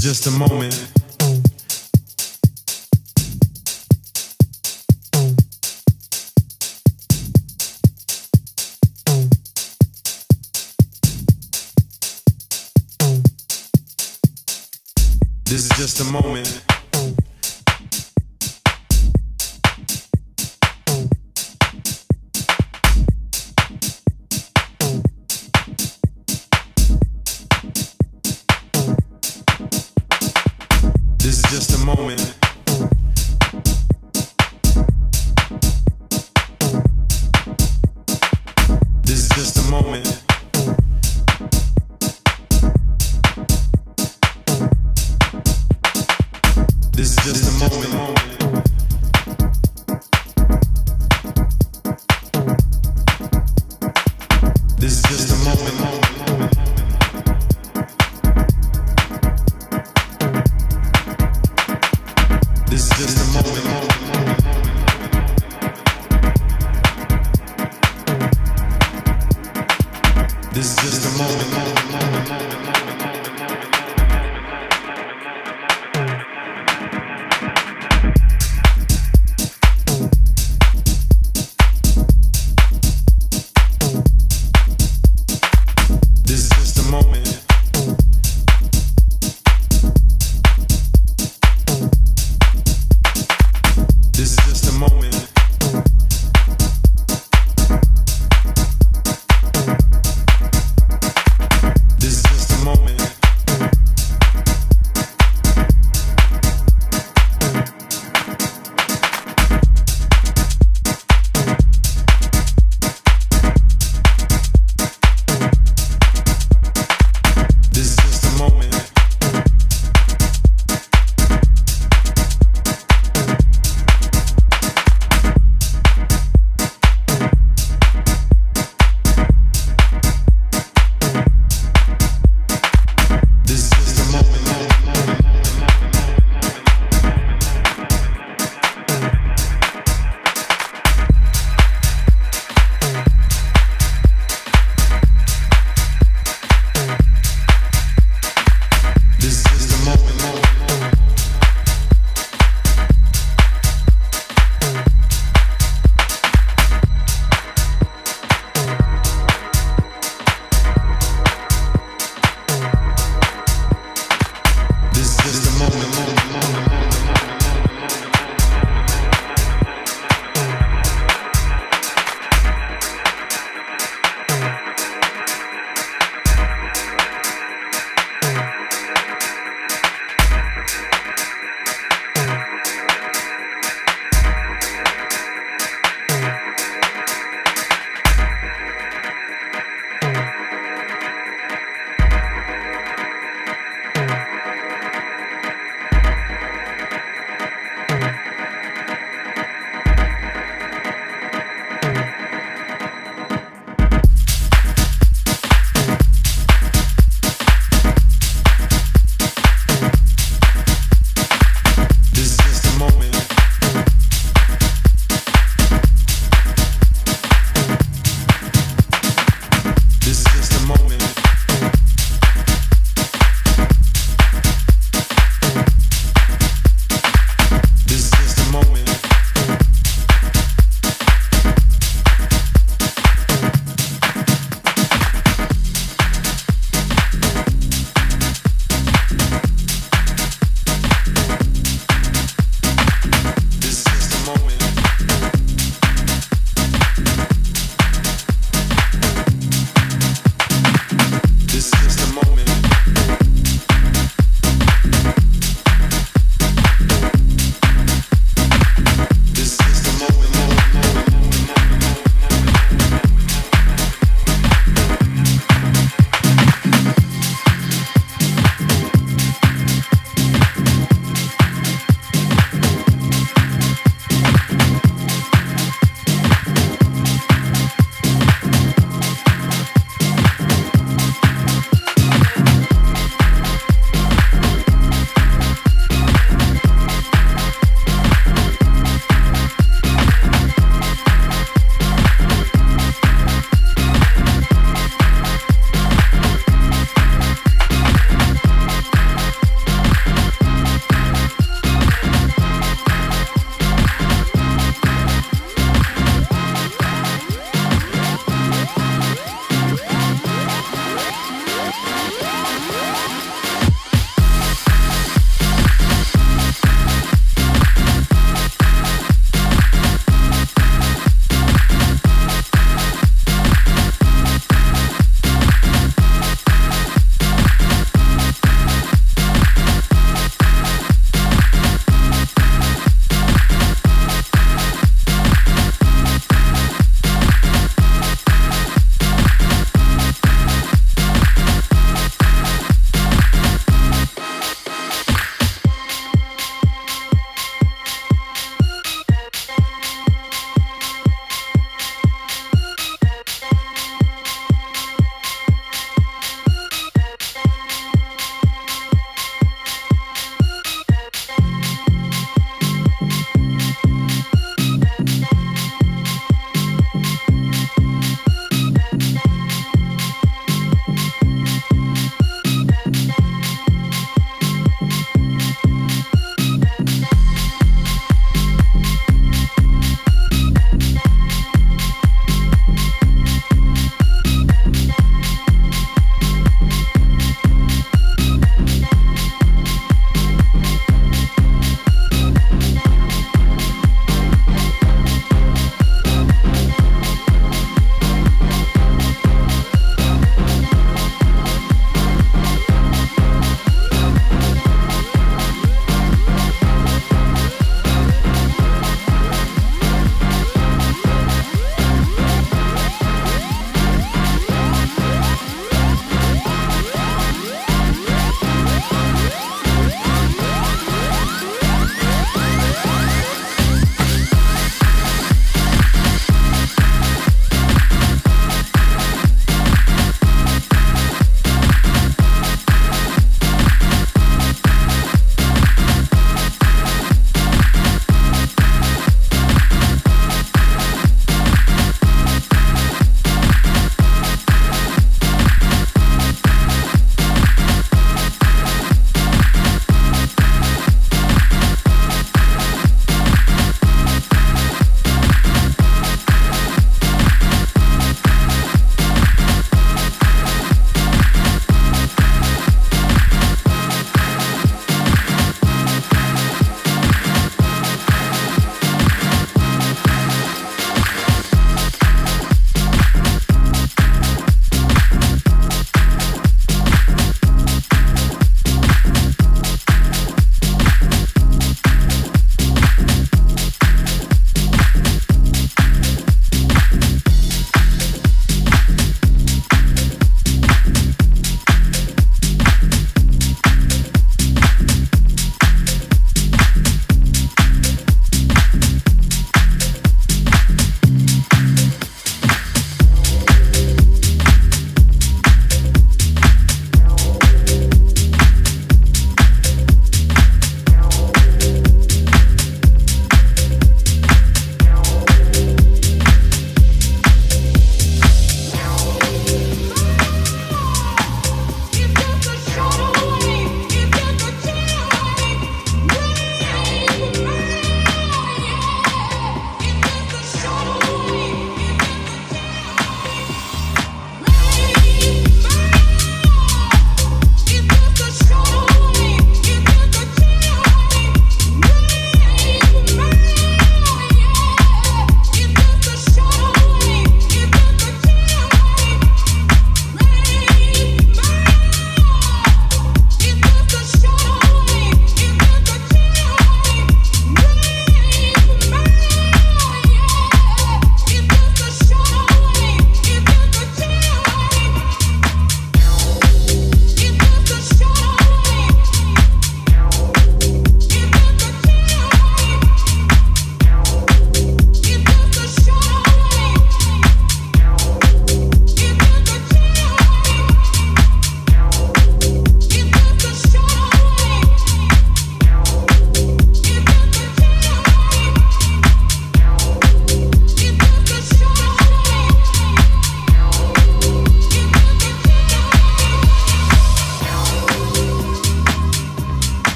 Just a moment. This is just a moment.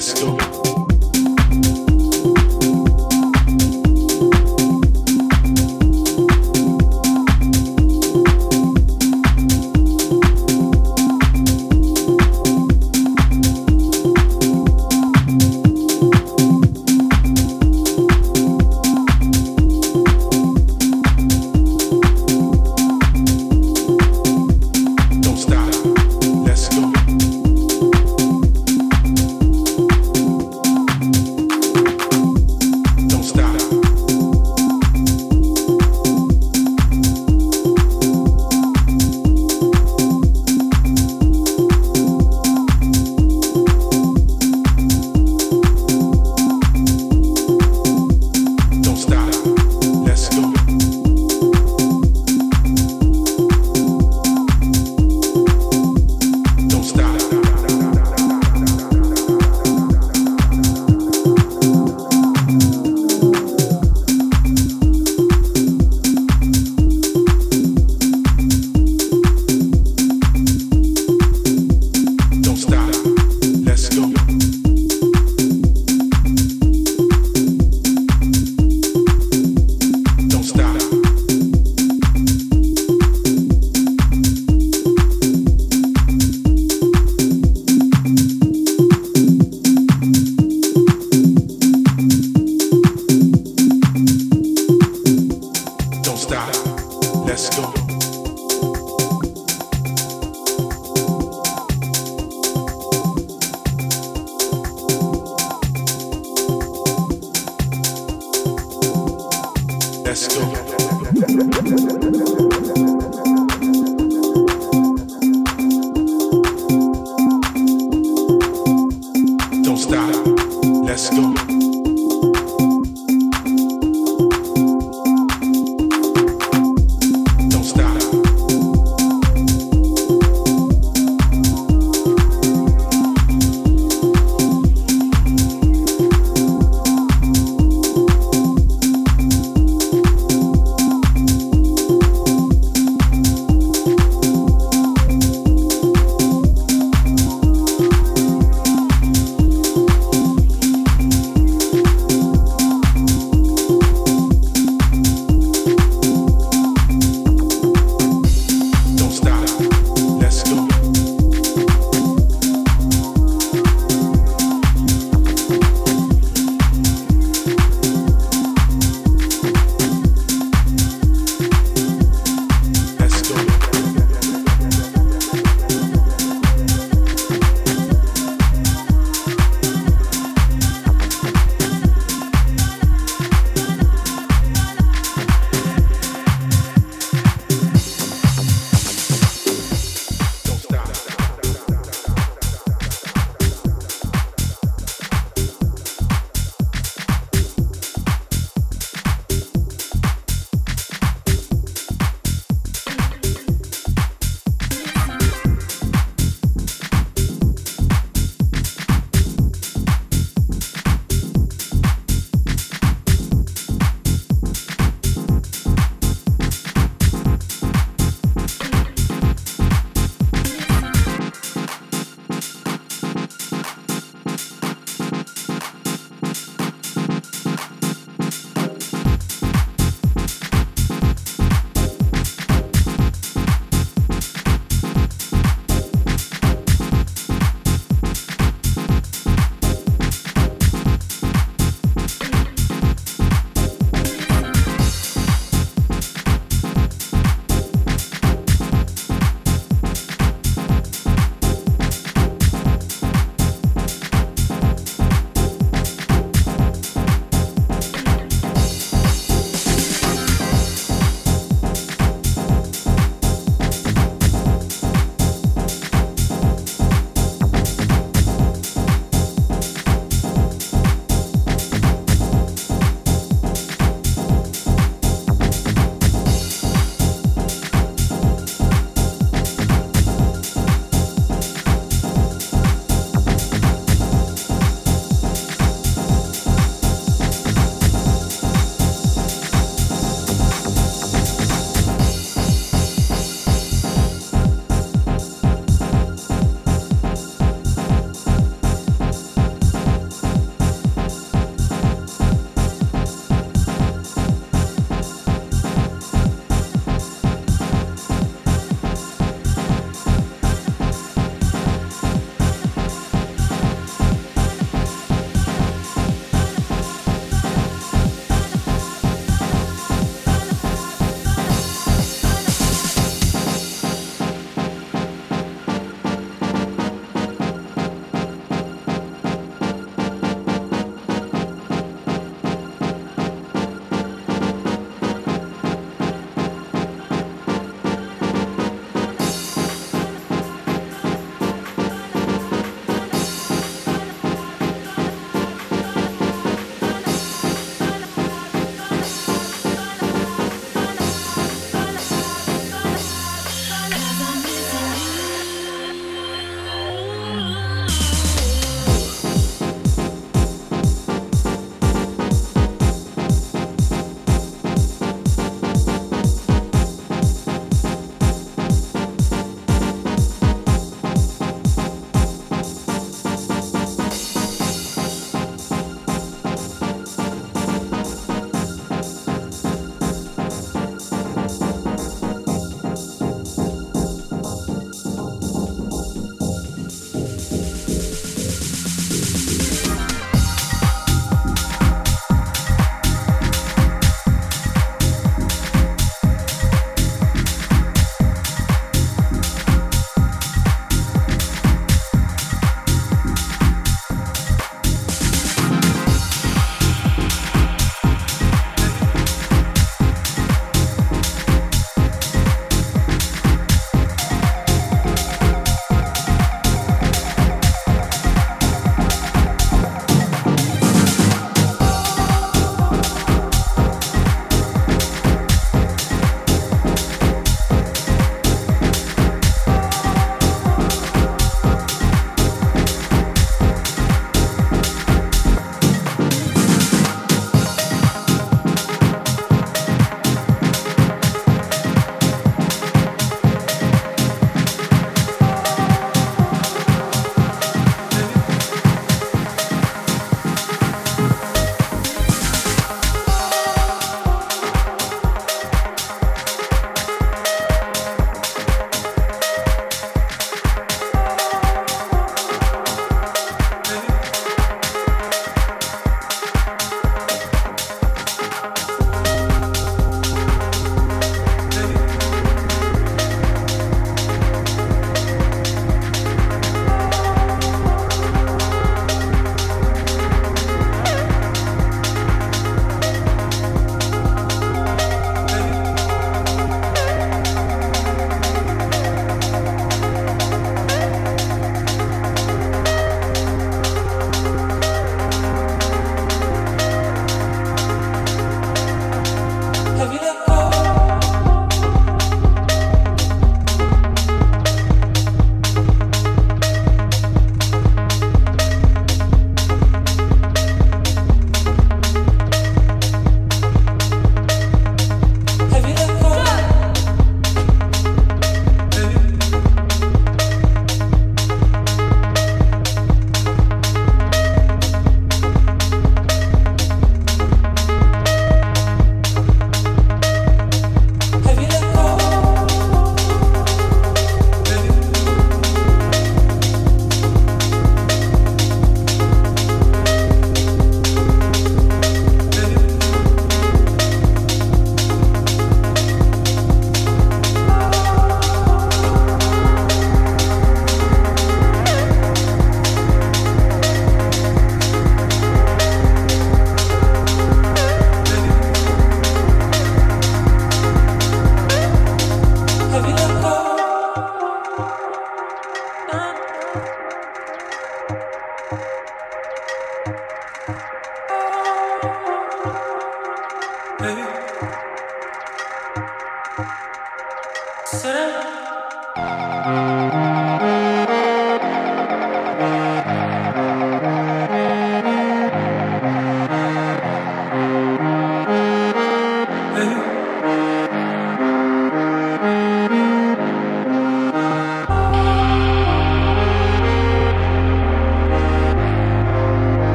Let's go.